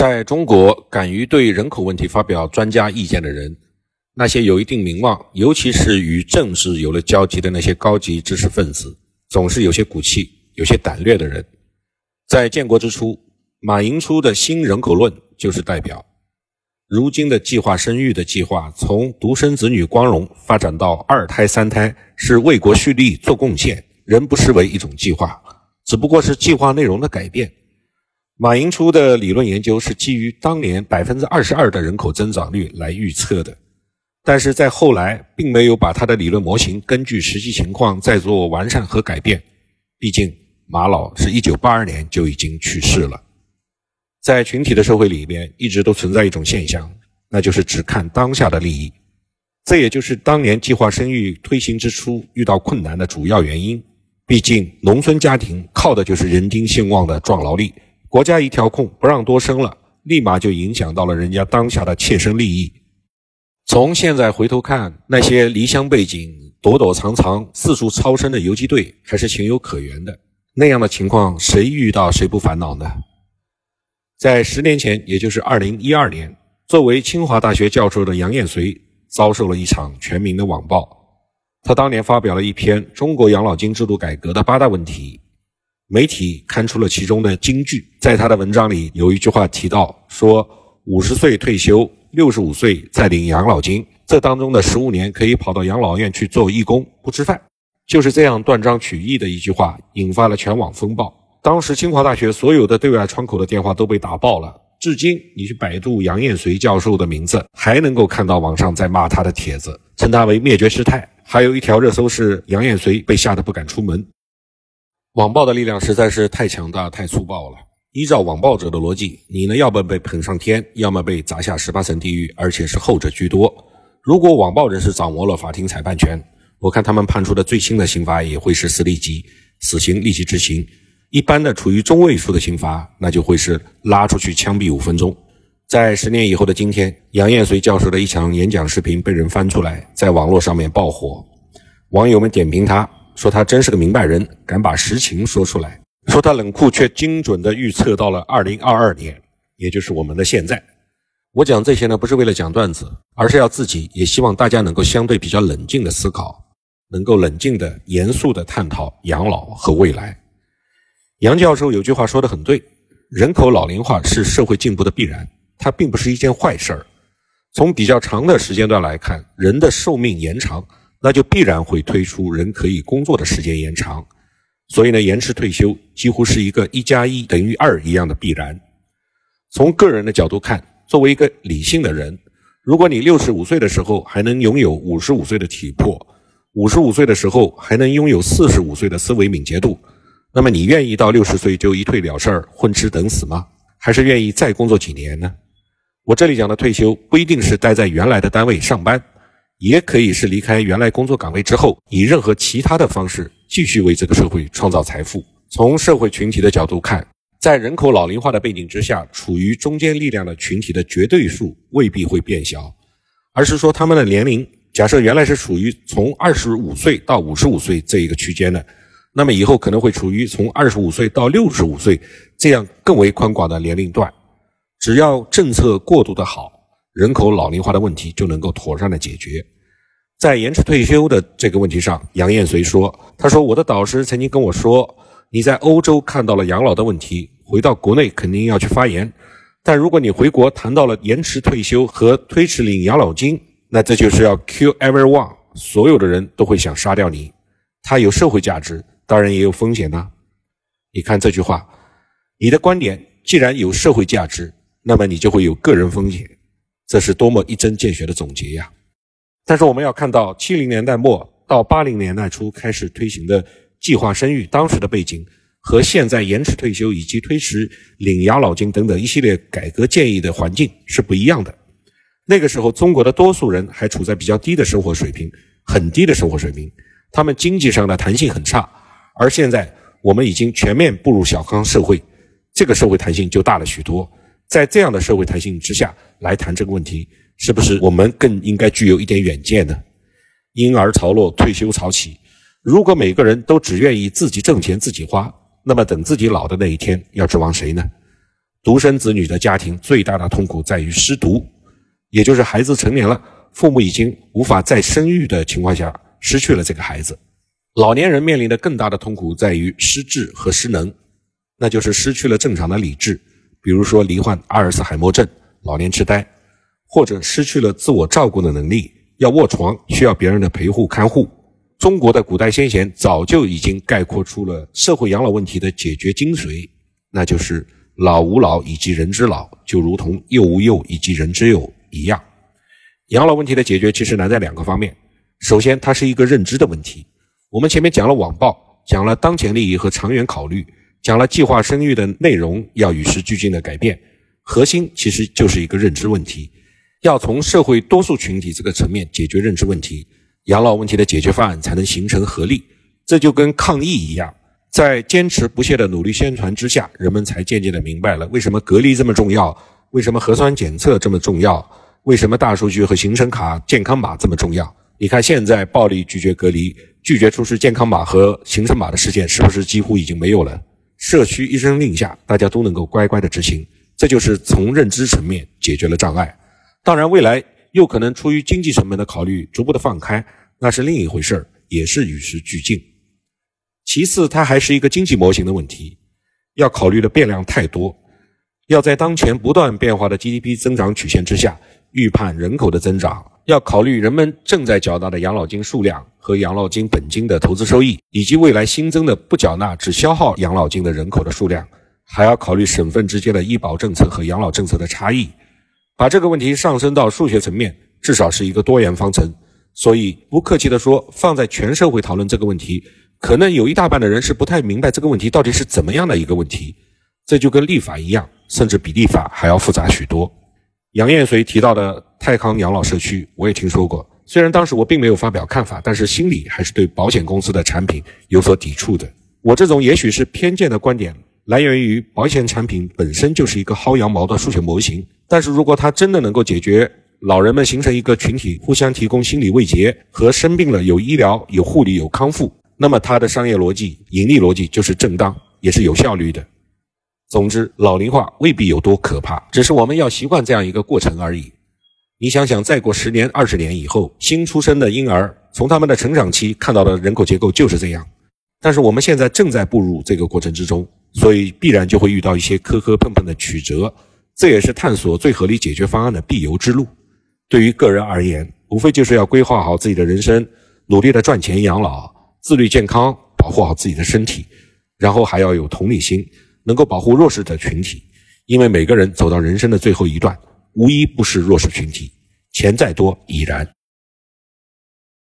在中国，敢于对人口问题发表专家意见的人，那些有一定名望，尤其是与政治有了交集的那些高级知识分子，总是有些骨气、有些胆略的人。在建国之初，马寅初的新人口论就是代表。如今的计划生育的计划，从独生子女光荣发展到二胎、三胎，是为国蓄力做贡献，仍不失为一种计划，只不过是计划内容的改变。马寅初的理论研究是基于当年百分之二十二的人口增长率来预测的，但是在后来并没有把他的理论模型根据实际情况再做完善和改变。毕竟马老是一九八二年就已经去世了。在群体的社会里面，一直都存在一种现象，那就是只看当下的利益。这也就是当年计划生育推行之初遇到困难的主要原因。毕竟农村家庭靠的就是人丁兴旺的壮劳力。国家一调控不让多生了，立马就影响到了人家当下的切身利益。从现在回头看，那些离乡背井、躲躲藏藏、四处超生的游击队，还是情有可原的。那样的情况，谁遇到谁不烦恼呢？在十年前，也就是二零一二年，作为清华大学教授的杨燕绥遭受了一场全民的网暴。他当年发表了一篇《中国养老金制度改革的八大问题》。媒体看出了其中的金句，在他的文章里有一句话提到说：“五十岁退休，六十五岁再领养老金，这当中的十五年可以跑到养老院去做义工，不吃饭。”就是这样断章取义的一句话，引发了全网风暴。当时清华大学所有的对外窗口的电话都被打爆了。至今，你去百度杨燕绥教授的名字，还能够看到网上在骂他的帖子，称他为灭绝师太。还有一条热搜是杨燕绥被吓得不敢出门。网暴的力量实在是太强大、太粗暴了。依照网暴者的逻辑，你呢，要么被捧上天，要么被砸下十八层地狱，而且是后者居多。如果网暴人士掌握了法庭裁判权，我看他们判出的最轻的刑罚也会是死立即，死刑立即执行。一般的处于中位数的刑罚，那就会是拉出去枪毙五分钟。在十年以后的今天，杨艳绥教授的一场演讲视频被人翻出来，在网络上面爆火，网友们点评他。说他真是个明白人，敢把实情说出来。说他冷酷却精准地预测到了二零二二年，也就是我们的现在。我讲这些呢，不是为了讲段子，而是要自己也希望大家能够相对比较冷静的思考，能够冷静的、严肃的探讨养老和未来。杨教授有句话说得很对：人口老龄化是社会进步的必然，它并不是一件坏事儿。从比较长的时间段来看，人的寿命延长。那就必然会推出人可以工作的时间延长，所以呢，延迟退休几乎是一个一加一等于二一样的必然。从个人的角度看，作为一个理性的人，如果你六十五岁的时候还能拥有五十五岁的体魄，五十五岁的时候还能拥有四十五岁的思维敏捷度，那么你愿意到六十岁就一退了事儿、混吃等死吗？还是愿意再工作几年呢？我这里讲的退休，不一定是待在原来的单位上班。也可以是离开原来工作岗位之后，以任何其他的方式继续为这个社会创造财富。从社会群体的角度看，在人口老龄化的背景之下，处于中间力量的群体的绝对数未必会变小，而是说他们的年龄，假设原来是处于从二十五岁到五十五岁这一个区间的，那么以后可能会处于从二十五岁到六十五岁这样更为宽广的年龄段。只要政策过渡的好。人口老龄化的问题就能够妥善的解决。在延迟退休的这个问题上，杨燕绥说：“他说我的导师曾经跟我说，你在欧洲看到了养老的问题，回到国内肯定要去发言。但如果你回国谈到了延迟退休和推迟领养老金，那这就是要 kill everyone，所有的人都会想杀掉你。它有社会价值，当然也有风险呐。你看这句话，你的观点既然有社会价值，那么你就会有个人风险。”这是多么一针见血的总结呀！但是我们要看到，七零年代末到八零年代初开始推行的计划生育，当时的背景和现在延迟退休以及推迟领养老金等等一系列改革建议的环境是不一样的。那个时候，中国的多数人还处在比较低的生活水平，很低的生活水平，他们经济上的弹性很差。而现在，我们已经全面步入小康社会，这个社会弹性就大了许多。在这样的社会弹性之下来谈这个问题，是不是我们更应该具有一点远见呢？婴儿潮落，退休潮起。如果每个人都只愿意自己挣钱自己花，那么等自己老的那一天，要指望谁呢？独生子女的家庭最大的痛苦在于失独，也就是孩子成年了，父母已经无法再生育的情况下，失去了这个孩子。老年人面临的更大的痛苦在于失智和失能，那就是失去了正常的理智，比如说罹患阿尔茨海默症、老年痴呆，或者失去了自我照顾的能力，要卧床需要别人的陪护看护。中国的古代先贤早就已经概括出了社会养老问题的解决精髓，那就是老吾老以及人之老，就如同幼吾幼以及人之幼一样。养老问题的解决其实难在两个方面，首先它是一个认知的问题。我们前面讲了网暴，讲了当前利益和长远考虑，讲了计划生育的内容要与时俱进的改变，核心其实就是一个认知问题，要从社会多数群体这个层面解决认知问题。养老问题的解决方案才能形成合力，这就跟抗疫一样，在坚持不懈的努力宣传之下，人们才渐渐的明白了为什么隔离这么重要，为什么核酸检测这么重要，为什么大数据和行程卡、健康码这么重要。你看，现在暴力拒绝隔离、拒绝出示健康码和行程码的事件，是不是几乎已经没有了？社区一声令下，大家都能够乖乖的执行，这就是从认知层面解决了障碍。当然，未来。又可能出于经济成本的考虑，逐步的放开，那是另一回事儿，也是与时俱进。其次，它还是一个经济模型的问题，要考虑的变量太多，要在当前不断变化的 GDP 增长曲线之下预判人口的增长，要考虑人们正在缴纳的养老金数量和养老金本金的投资收益，以及未来新增的不缴纳只消耗养老金的人口的数量，还要考虑省份之间的医保政策和养老政策的差异。把这个问题上升到数学层面，至少是一个多元方程。所以，不客气地说，放在全社会讨论这个问题，可能有一大半的人是不太明白这个问题到底是怎么样的一个问题。这就跟立法一样，甚至比立法还要复杂许多。杨艳随提到的泰康养老社区，我也听说过。虽然当时我并没有发表看法，但是心里还是对保险公司的产品有所抵触的。我这种也许是偏见的观点。来源于保险产品本身就是一个薅羊毛的数学模型，但是如果它真的能够解决老人们形成一个群体，互相提供心理慰藉和生病了有医疗、有护理、有康复，那么它的商业逻辑、盈利逻辑就是正当，也是有效率的。总之，老龄化未必有多可怕，只是我们要习惯这样一个过程而已。你想想，再过十年、二十年以后，新出生的婴儿从他们的成长期看到的人口结构就是这样，但是我们现在正在步入这个过程之中。所以必然就会遇到一些磕磕碰碰的曲折，这也是探索最合理解决方案的必由之路。对于个人而言，无非就是要规划好自己的人生，努力的赚钱养老，自律健康，保护好自己的身体，然后还要有同理心，能够保护弱势的群体。因为每个人走到人生的最后一段，无一不是弱势群体，钱再多已然。